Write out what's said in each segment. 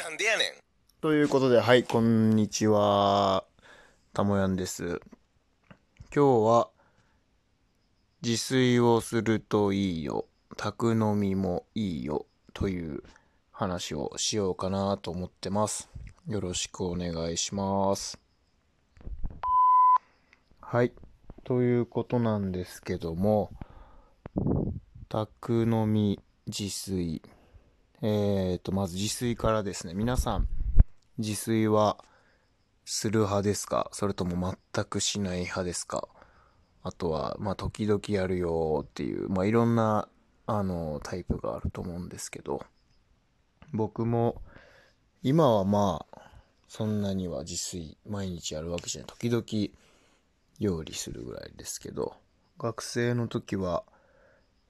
なんでやねん。ということで、はい、こんにちは。たもやんです。今日は、自炊をするといいよ。宅飲みもいいよ。という話をしようかなと思ってます。よろしくお願いします。はい。ということなんですけども、宅飲み自炊。えーと、まず自炊からですね。皆さん、自炊はする派ですか？それとも全くしない派ですか？あとは、まあ、時々やるよっていう、まあ、いろんな、あの、タイプがあると思うんですけど、僕も、今はまあ、そんなには自炊、毎日やるわけじゃない。時々、料理するぐらいですけど、学生の時は、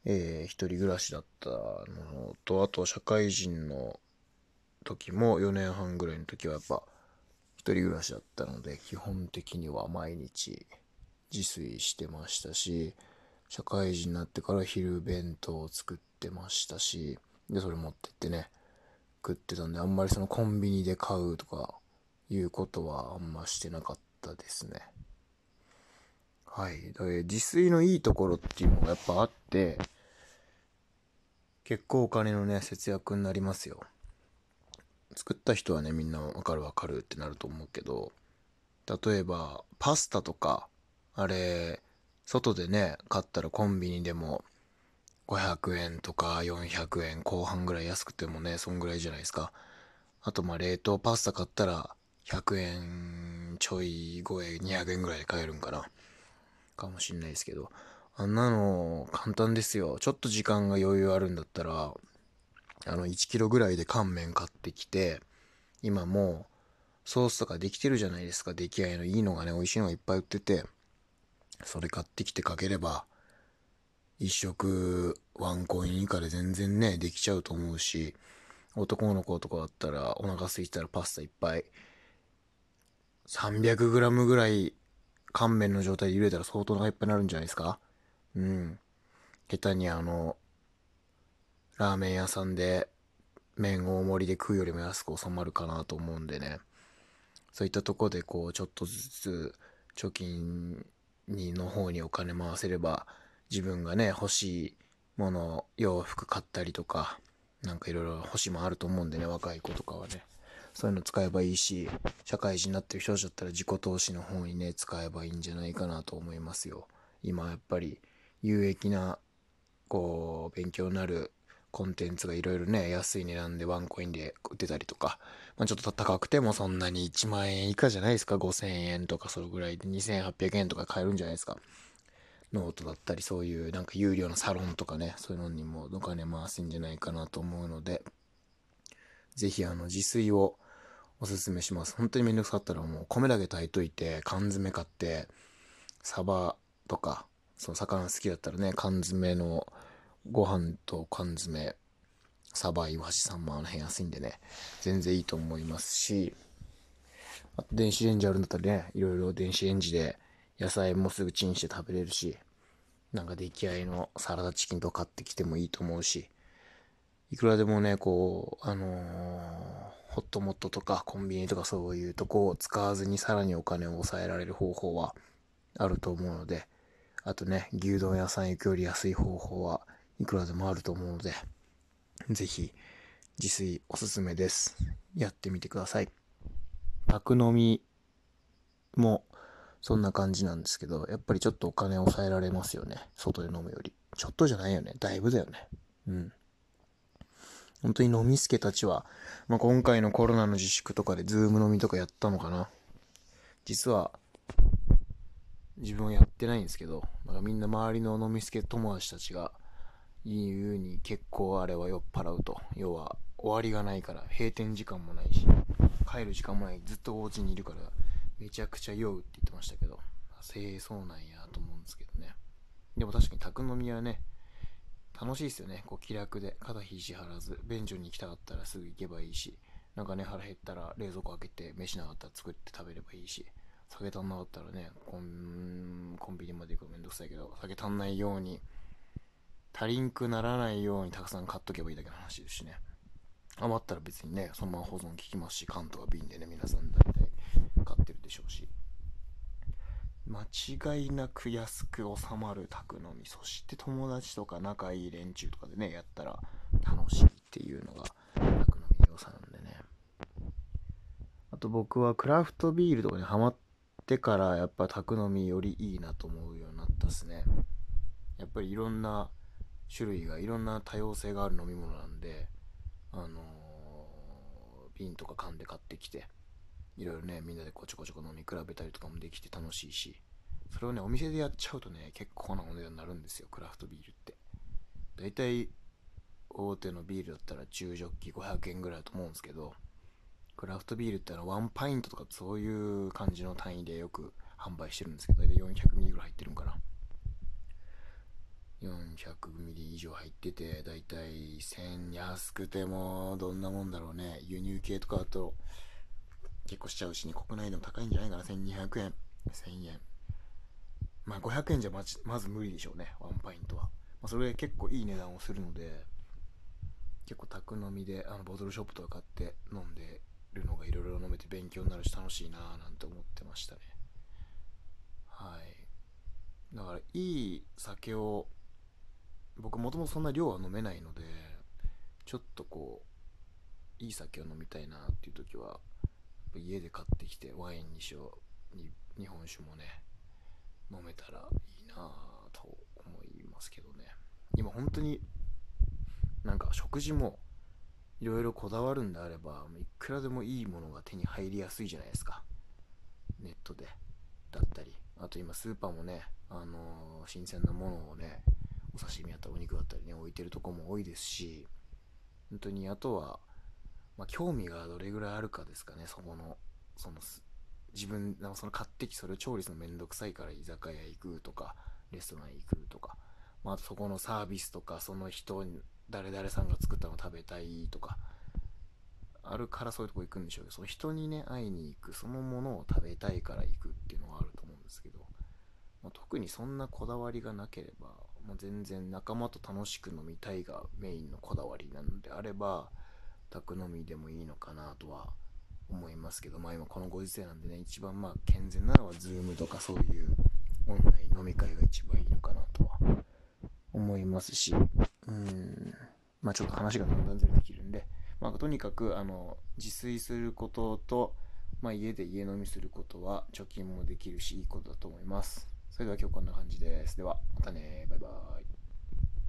えー一人暮らしだったのと、あと社会人の時も4年半ぐらいの時はやっぱ一人暮らしだったので基本的には毎日自炊してましたし社会人になってから昼弁当を作ってましたしでそれ持ってってね食ってたんであんまりそのコンビニで買うとかいうことはあんましてなかったですね。はい。自炊のいいところっていうのがやっぱあって結構お金のね節約になりますよ。作った人はねみんなわかるわかるってなると思うけど例えばパスタとかあれ外でね買ったらコンビニでも500円とか400円後半ぐらい安くてもねそんぐらいじゃないですか。あとまあ冷凍パスタ買ったら100円ちょい超え200円ぐらいで買えるんかな。かもしんないですけどあんなの簡単ですよちょっと時間が余裕あるんだったらあの、1キロぐらいで乾麺買ってきて、今もう、ソースとかできてるじゃないですか。出来合いのいいのがね、美味しいのがいっぱい売ってて、それ買ってきてかければ、一食ワンコイン以下で全然ね、できちゃうと思うし、男の子とかだったら、お腹空いたらパスタいっぱい、300g ぐらい乾麺の状態で茹でたら相当お腹いっぱいになるんじゃないですか？うん。下手にあの、ラーメン屋さんで麺大盛りで食うよりも安く収まるかなと思うんでね。そういったとこでこうちょっとずつ貯金にの方にお金回せれば自分がね欲しいもの洋服買ったりとかなんかいろいろ欲しいもあると思うんでね若い子とかはね。そういうの使えばいいし社会人になってる人たちだったら自己投資の方にね使えばいいんじゃないかなと思いますよ今やっぱり有益なこう勉強になるコンテンツがいろいろね、安い値段でワンコインで売ってたりとか、まあ、ちょっと高くてもそんなに1万円以下じゃないですか、5000円とかそれぐらいで2800円とか買えるんじゃないですか。ノートだったりそういうなんか有料のサロンとかね、そういうのにもお金回すんじゃないかなと思うので、ぜひあの自炊をおすすめします。本当にめんどくさかったらもう米だけ炊いといて、缶詰買って、サバとか、その魚好きだったらね、缶詰のご飯と缶詰、サバ、イワシ、サンマあの辺安いんでね、全然いいと思いますし、あと電子レンジあるんだったらね、いろいろ電子レンジで野菜もすぐチンして食べれるし、なんか出来合いのサラダチキンとか買ってきてもいいと思うし、いくらでもね、こう、あのーホットモットとかコンビニとかそういうとこを使わずにさらにお金を抑えられる方法はあると思うので、あとね、牛丼屋さん行くより安い方法はいくらでもあると思うので、ぜひ自炊おすすめです。やってみてください。宅飲みもそんな感じなんですけど、やっぱりちょっとお金抑えられますよね。外で飲むより。ちょっとじゃないよね。だいぶだよね。うん。本当に飲みすけたちは、まあ、今回のコロナの自粛とかでズーム飲みとかやったのかな。実は、自分はやってないんですけど、なんかみんな周りの飲みすけ友達たちが言うに結構あれは酔っ払うと。要は終わりがないから、閉店時間もないし、帰る時間もない、ずっとお家にいるから、めちゃくちゃ酔うって言ってましたけど、せえそうなんやと思うんですけどね。でも確かに宅飲みはね、楽しいですよね。こう気楽で、肩肘張らず、便所に行きたかったらすぐ行けばいいし、なんかね、腹減ったら冷蔵庫開けて、飯なかったら作って食べればいいし、酒足んなかったらね、コンコンビニまで行くのめんどくさいけど、酒足んないように、足りんくならないようにたくさん買っとけばいいだけの話ですしね。余ったら別にね、そのまま保存効きますし、缶とか瓶でね、皆さん大体買ってるでしょうし。間違いなく安く収まる宅飲み、そして友達とか仲いい連中とかでね、やったら楽しいっていうのが宅飲みの良さなんでね。あと僕はクラフトビールとかにハマってからやっぱ宅飲みよりいいなと思うようになったっすね。やっぱりいろんな種類が、いろんな多様性がある飲み物なんで、あのー、瓶とか缶で買ってきて、いろいろね、みんなでこちょこちょこ飲み比べたりとかもできて楽しいし、それをね、お店でやっちゃうとね、結構なお値段になるんですよ、クラフトビールって。だいたい大手のビールだったら中ジョッキ500円ぐらいだと思うんですけど、クラフトビールってのはワンパイントとかそういう感じの単位でよく販売してるんですけど、だいたい400ミリぐらい入ってるんかな。400ミリ以上入ってて、だいたい1000安くてもどんなもんだろうね。輸入系とかだと結構しちゃうしね、国内でも高いんじゃないかな。1200円、1000円。まあ500円じゃままず無理でしょうね、ワンパイントは。まあ、それで結構いい値段をするので、結構宅飲みであのボトルショップとか買って飲んでるのがいろいろ飲めて勉強になるし楽しいなぁなんて思ってましたね。はい。だからいい酒を僕もともとそんな量は飲めないので、ちょっとこう、いい酒を飲みたいなっていう時は、家で買ってきてワインにしよう、日本酒もね、飲めたらいいなぁと思いますけどね。今本当になんか食事もいろいろこだわるんであれば、いくらでもいいものが手に入りやすいじゃないですか。ネットで。だったり。あと今スーパーもね、あのー、新鮮なものをね、お刺身やったらお肉だったりね、置いてるとこも多いですし、本当にあとは、まあ、興味がどれぐらいあるかですかね、そこの、その、自分、その買ってきそれを調理するのめんどくさいから居酒屋行くとか、レストラン行くとか、まあ、そこのサービスとか、その人、誰々さんが作ったの食べたいとか、あるからそういうとこ行くんでしょうけど、その人にね、会いに行く、そのものを食べたいから行くっていうのはあると思うんですけど、まあ、特にそんなこだわりがなければ、まあ、全然仲間と楽しく飲みたいがメインのこだわりなのであれば、宅飲みでもいいのかなとは思いますけど、まあ今このご時世なんでね、一番まあ健全なのは Zoom とかそういうオンライン飲み会が一番いいのかなとは思いますし、うん、まあちょっと話がだんだんずれてきるんで、まあとにかくあの自炊することと、まあ家で家飲みすることは貯金もできるしいいことだと思います。それでは今日こんな感じです。では、またね。バイバーイ。